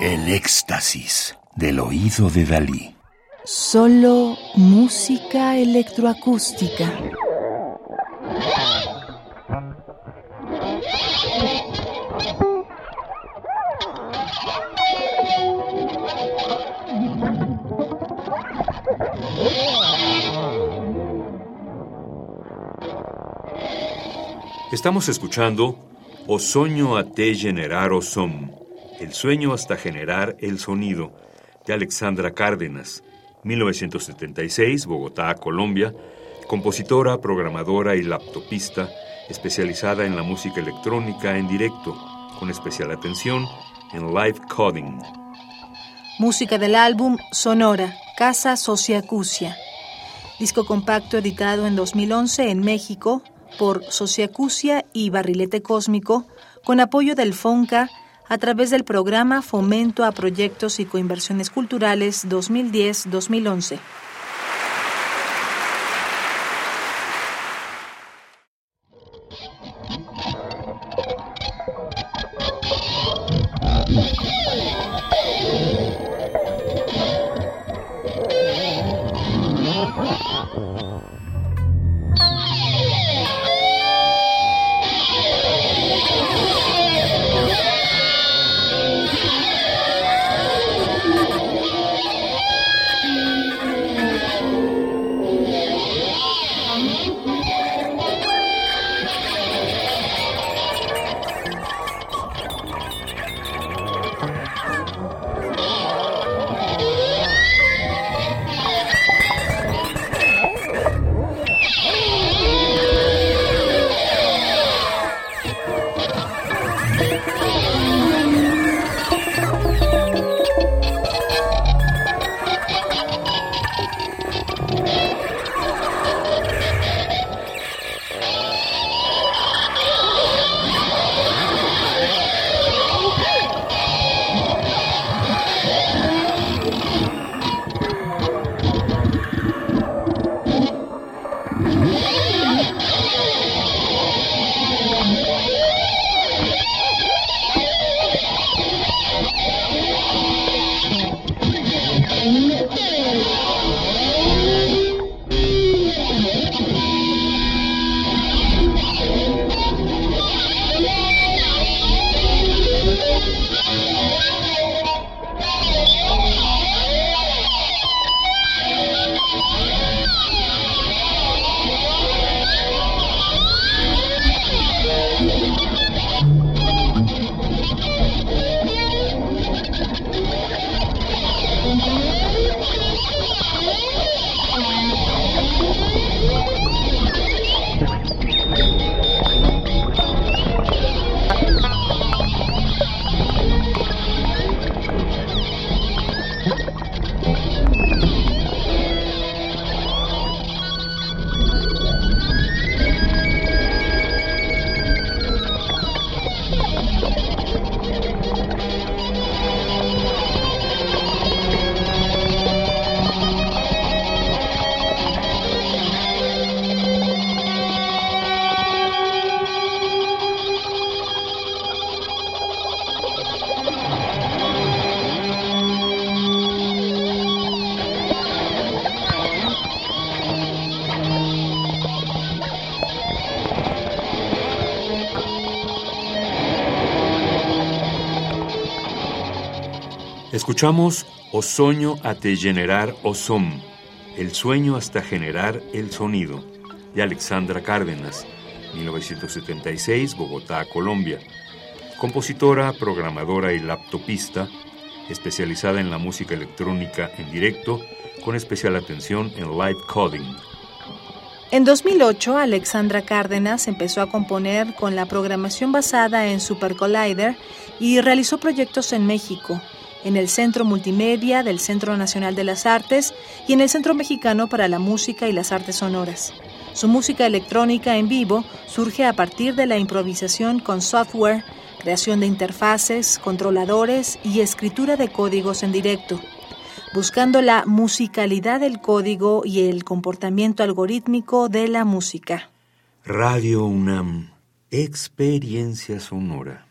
El éxtasis del oído de Dalí. Solo música electroacústica. Estamos escuchando O Soño a te generar o som, El sueño hasta generar el sonido, de Alexandra Cárdenas, 1976, Bogotá, Colombia, compositora, programadora y laptopista, especializada en la música electrónica en directo, con especial atención en live coding. Música del álbum Sonora, Casa Sociacusia. Disco compacto editado en 2011 en México por Sociacusia y Barrilete Cósmico, con apoyo del FONCA a través del programa Fomento a Proyectos y Coinversiones Culturales 2010-2011. Escuchamos O a te generar o som, El sueño hasta generar el sonido, de Alexandra Cárdenas, 1976, Bogotá, Colombia. Compositora, programadora y laptopista, especializada en la música electrónica en directo, con especial atención en live coding. En 2008, Alexandra Cárdenas empezó a componer con la programación basada en Super Collider y realizó proyectos en México, en el Centro Multimedia del Centro Nacional de las Artes y en el Centro Mexicano para la Música y las Artes Sonoras. Su música electrónica en vivo surge a partir de la improvisación con software, creación de interfaces, controladores y escritura de códigos en directo, buscando la musicalidad del código y el comportamiento algorítmico de la música. Radio UNAM, experiencia sonora.